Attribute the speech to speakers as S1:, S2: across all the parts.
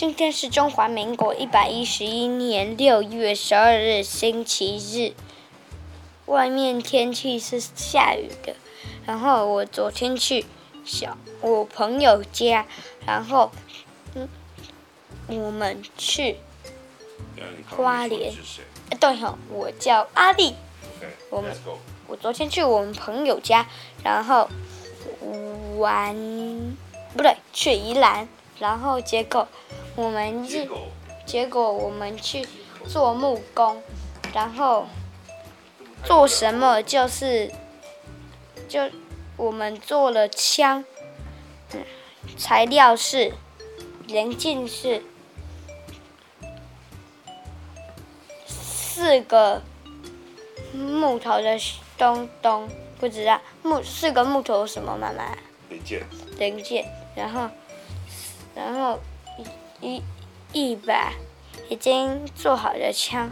S1: 今天是中华民国一百一十一年六月十二日，星期日。外面天气是下雨的。然后我昨天去小我朋友家，然后嗯，我们去花莲。对吼，我叫阿丽。我们我昨天去我们朋友家，然后玩，不对，去宜兰，然后结果。我们是，结果我们去做木工，然后做什么就是，就我们做了枪，嗯，材料是，零件是四个木头的东东，不知道木四个木头什么妈妈？
S2: 零件。
S1: 零件，然后，然后。一一把已经做好的枪，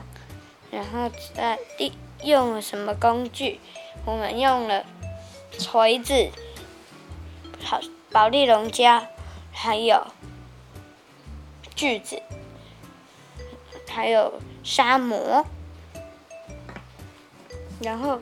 S1: 然后再一用了什么工具？我们用了锤子、好保丽龙胶，还有锯子，还有砂模，然后。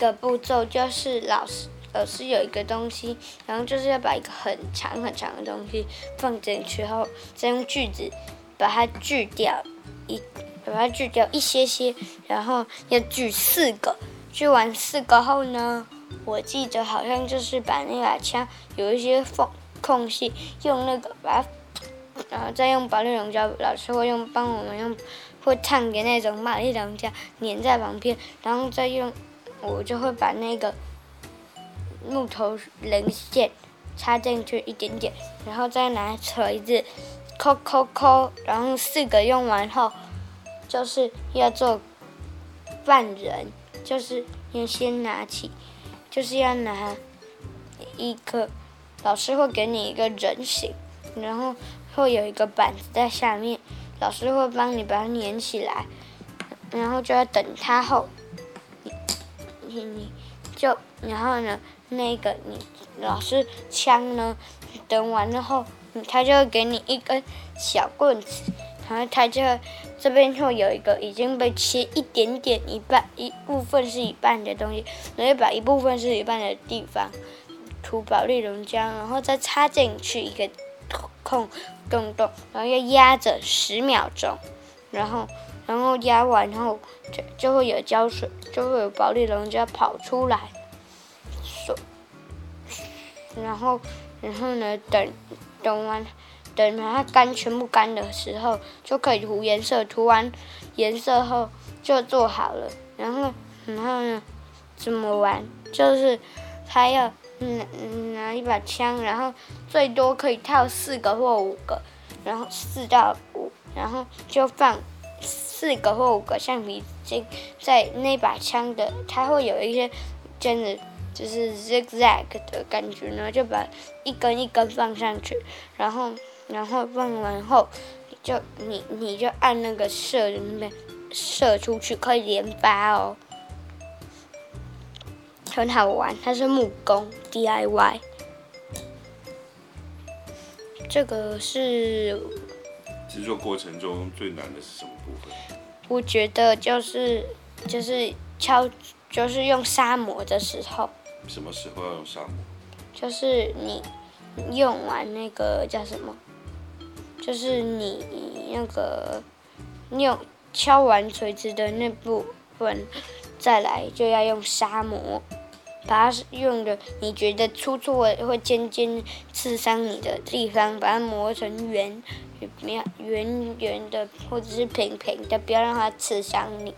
S1: 个步骤就是老师老师有一个东西，然后就是要把一个很长很长的东西放进去后，再用锯子把它锯掉一，把它锯掉一些些，然后要锯四个，锯完四个后呢，我记得好像就是把那把枪有一些缝空隙，用那个把。然后再用保利龙胶，老师会用帮我们用会烫的那种保丽龙胶粘在旁边，然后再用我就会把那个木头零件插进去一点点，然后再拿锤子抠抠抠，然后四个用完后就是要做半人，就是要先拿起，就是要拿一个老师会给你一个人形，然后。会有一个板子在下面，老师会帮你把它粘起来，然后就要等它后，你就然后呢，那个你老师枪呢，等完了后，他就会给你一根小棍子，然后他就这边会有一个已经被切一点点一半一部分是一半的东西，然后把一部分是一半的地方涂保利龙胶，然后再插进去一个。空洞洞，然后要压着十秒钟，然后，然后压完后就就会有胶水，就会有保丽龙胶跑出来，然后，然后呢，等等完，等它干全部干的时候，就可以涂颜色，涂完颜色后就做好了，然后，然后呢，怎么玩？就是他要。拿，拿一把枪，然后最多可以套四个或五个，然后四到五，然后就放四个或五个橡皮筋在那把枪的，它会有一些真的就是 zigzag 的感觉呢，就把一根一根放上去，然后然后放完后，就你你就按那个射的那边射出去，可以连发哦。很好玩，它是木工 DIY。这个是
S2: 制作过程中最难的是什么部分？
S1: 我觉得就是就是敲，就是用砂磨的时候。
S2: 什么时候要用砂磨？
S1: 就是你用完那个叫什么？就是你那个你有敲完锤子的那部分，再来就要用砂模。把它用的你觉得粗粗的会尖尖刺伤你的地方，把它磨成圆，圆圆的或者是平平的，不要让它刺伤你。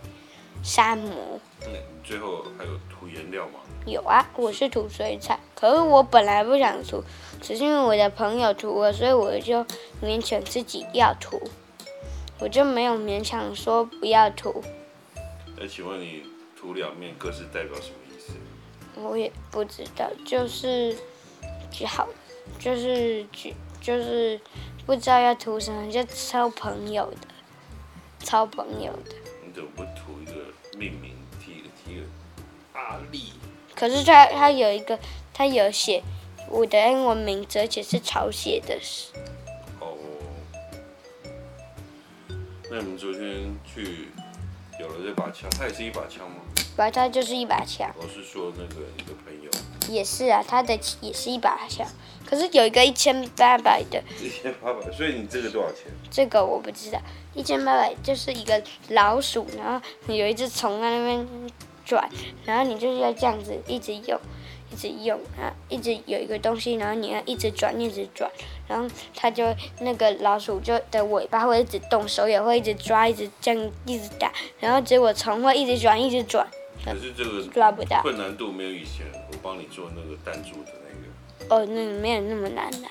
S1: 砂模。
S2: 那最后还有涂颜料吗？
S1: 有啊，我是涂水彩，可是我本来不想涂，只是因为我的朋友涂了，所以我就勉强自己要涂，我就没有勉强说不要涂。
S2: 那请问你涂两面各是代表什么？
S1: 我也不知道，就是，就好，就是就就是不知道要涂什么，就抄朋友的，抄朋友的。
S2: 你怎么不涂一个命名，提个提个阿力？
S1: 可是他他有一个，他有写我的英文名字，而且是抄写的。
S2: 哦。那你们昨天去有了这把枪，它也是一把枪吗？
S1: 不它就是一把枪。
S2: 我是说那个你的朋友。
S1: 也是啊，他的也是一把枪。可是有一个一千八百的，
S2: 一千八百，所以你这个多少钱？
S1: 这个我不知道，一千八百就是一个老鼠，然后有一只虫在那边转，然后你就是要这样子一直用，一直用啊，一直有一个东西，然后你要一直转，一直转，然后它就那个老鼠就的尾巴会一直动，手也会一直抓，一直这样一直打，然后结果虫会一直转，一直转。
S2: 可是这个
S1: 抓不到，
S2: 困难度没有以前我帮你做那个弹珠的那个。
S1: 哦，那没有那么难的，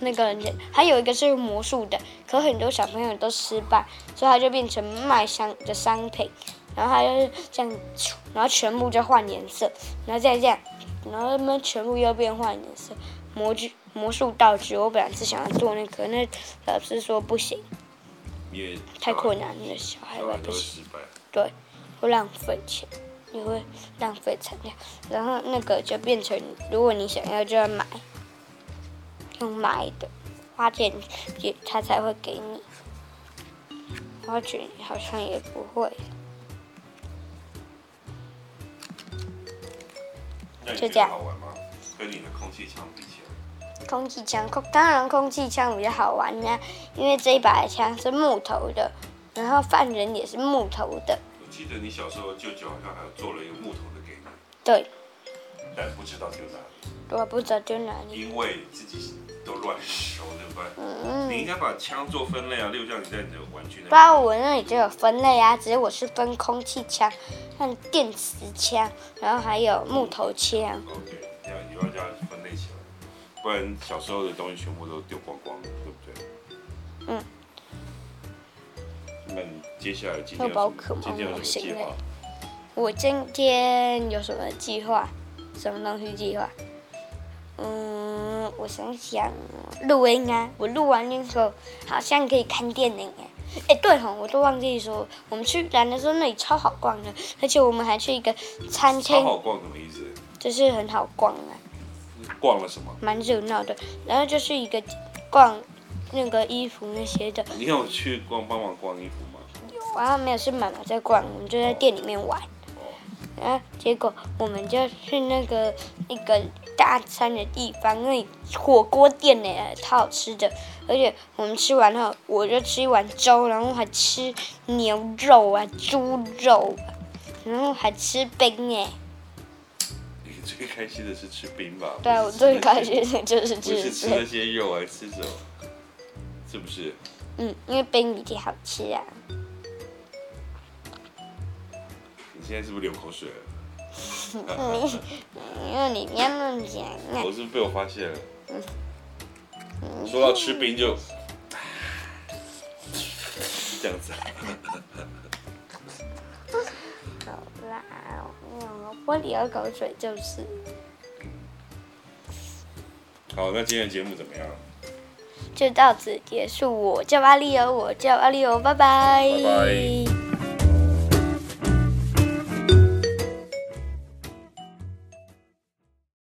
S1: 那个人还有一个是魔术的，可很多小朋友都失败，所以他就变成卖商的商品，然后他就是这样，然后全部就换颜色，然后再这样，然后他们全部又变换颜色，魔具魔术道具，我本来是想要做那个，那老师说不行，太困难了，小孩玩不行，对，会浪费钱。你会浪费材料，然后那个就变成，如果你想要就要买，用买的，花钱也他才会给你，花钱好像也不会。就这样。好玩吗？跟你的空气枪比起来。空气枪，空当然空气枪比较好玩呀，因为这一把枪是木头的，然后犯人也是木头的。
S2: 我记得你小时候，舅舅好像还做了一个木头的给你。
S1: 对。
S2: 但不知道丢哪里。
S1: 我不知道丢哪里。
S2: 因为自己都乱收，对不对？嗯。你应该把枪做分类啊，例如像你在你的玩具那。
S1: 不然我那里就有分类啊，只是我是分空气枪、像电磁枪，然后还有木头枪。
S2: 嗯、OK，这样以后这样分类起来，不然小时候的东西全部都丢光光，对不对？嗯。那你接下来今天有什么今天有什么计划？
S1: 我今天有什么计划？什么东西计划？嗯，我想想，录音啊！我录完那时候好像可以看电影哎。哎，对吼，我都忘记说，我们去兰的时候那里超好逛的，而且我们还去一个餐厅。
S2: 超好逛什么意思？
S1: 就是很好逛啊。
S2: 逛了什么？
S1: 蛮热闹的，然后就是一个逛。那个衣服那些的，
S2: 你有去逛帮忙逛衣服吗？
S1: 有啊，没有，是妈妈在逛，我们就在店里面玩。然后结果我们就去那个一个大餐的地方，那里火锅店呢，超好吃的。而且我们吃完后，我就吃一碗粥，然后还吃牛肉啊、猪肉啊，然后还吃冰哎。
S2: 你最开心的是吃冰吧？
S1: 对啊，我最开心的就是吃。
S2: 不是吃那些肉，还吃什么？是不是？
S1: 嗯，因为冰比较好吃啊。
S2: 你现在是不是流口水了？
S1: 因为你别乱讲。
S2: 我是不是被我发现了？嗯。说到吃冰就，这样子。
S1: 好啦，我流口水就是。
S2: 好，那今天的节目怎么样？
S1: 就到此结束。我叫阿丽欧，我叫阿丽欧，拜拜。
S2: 拜拜。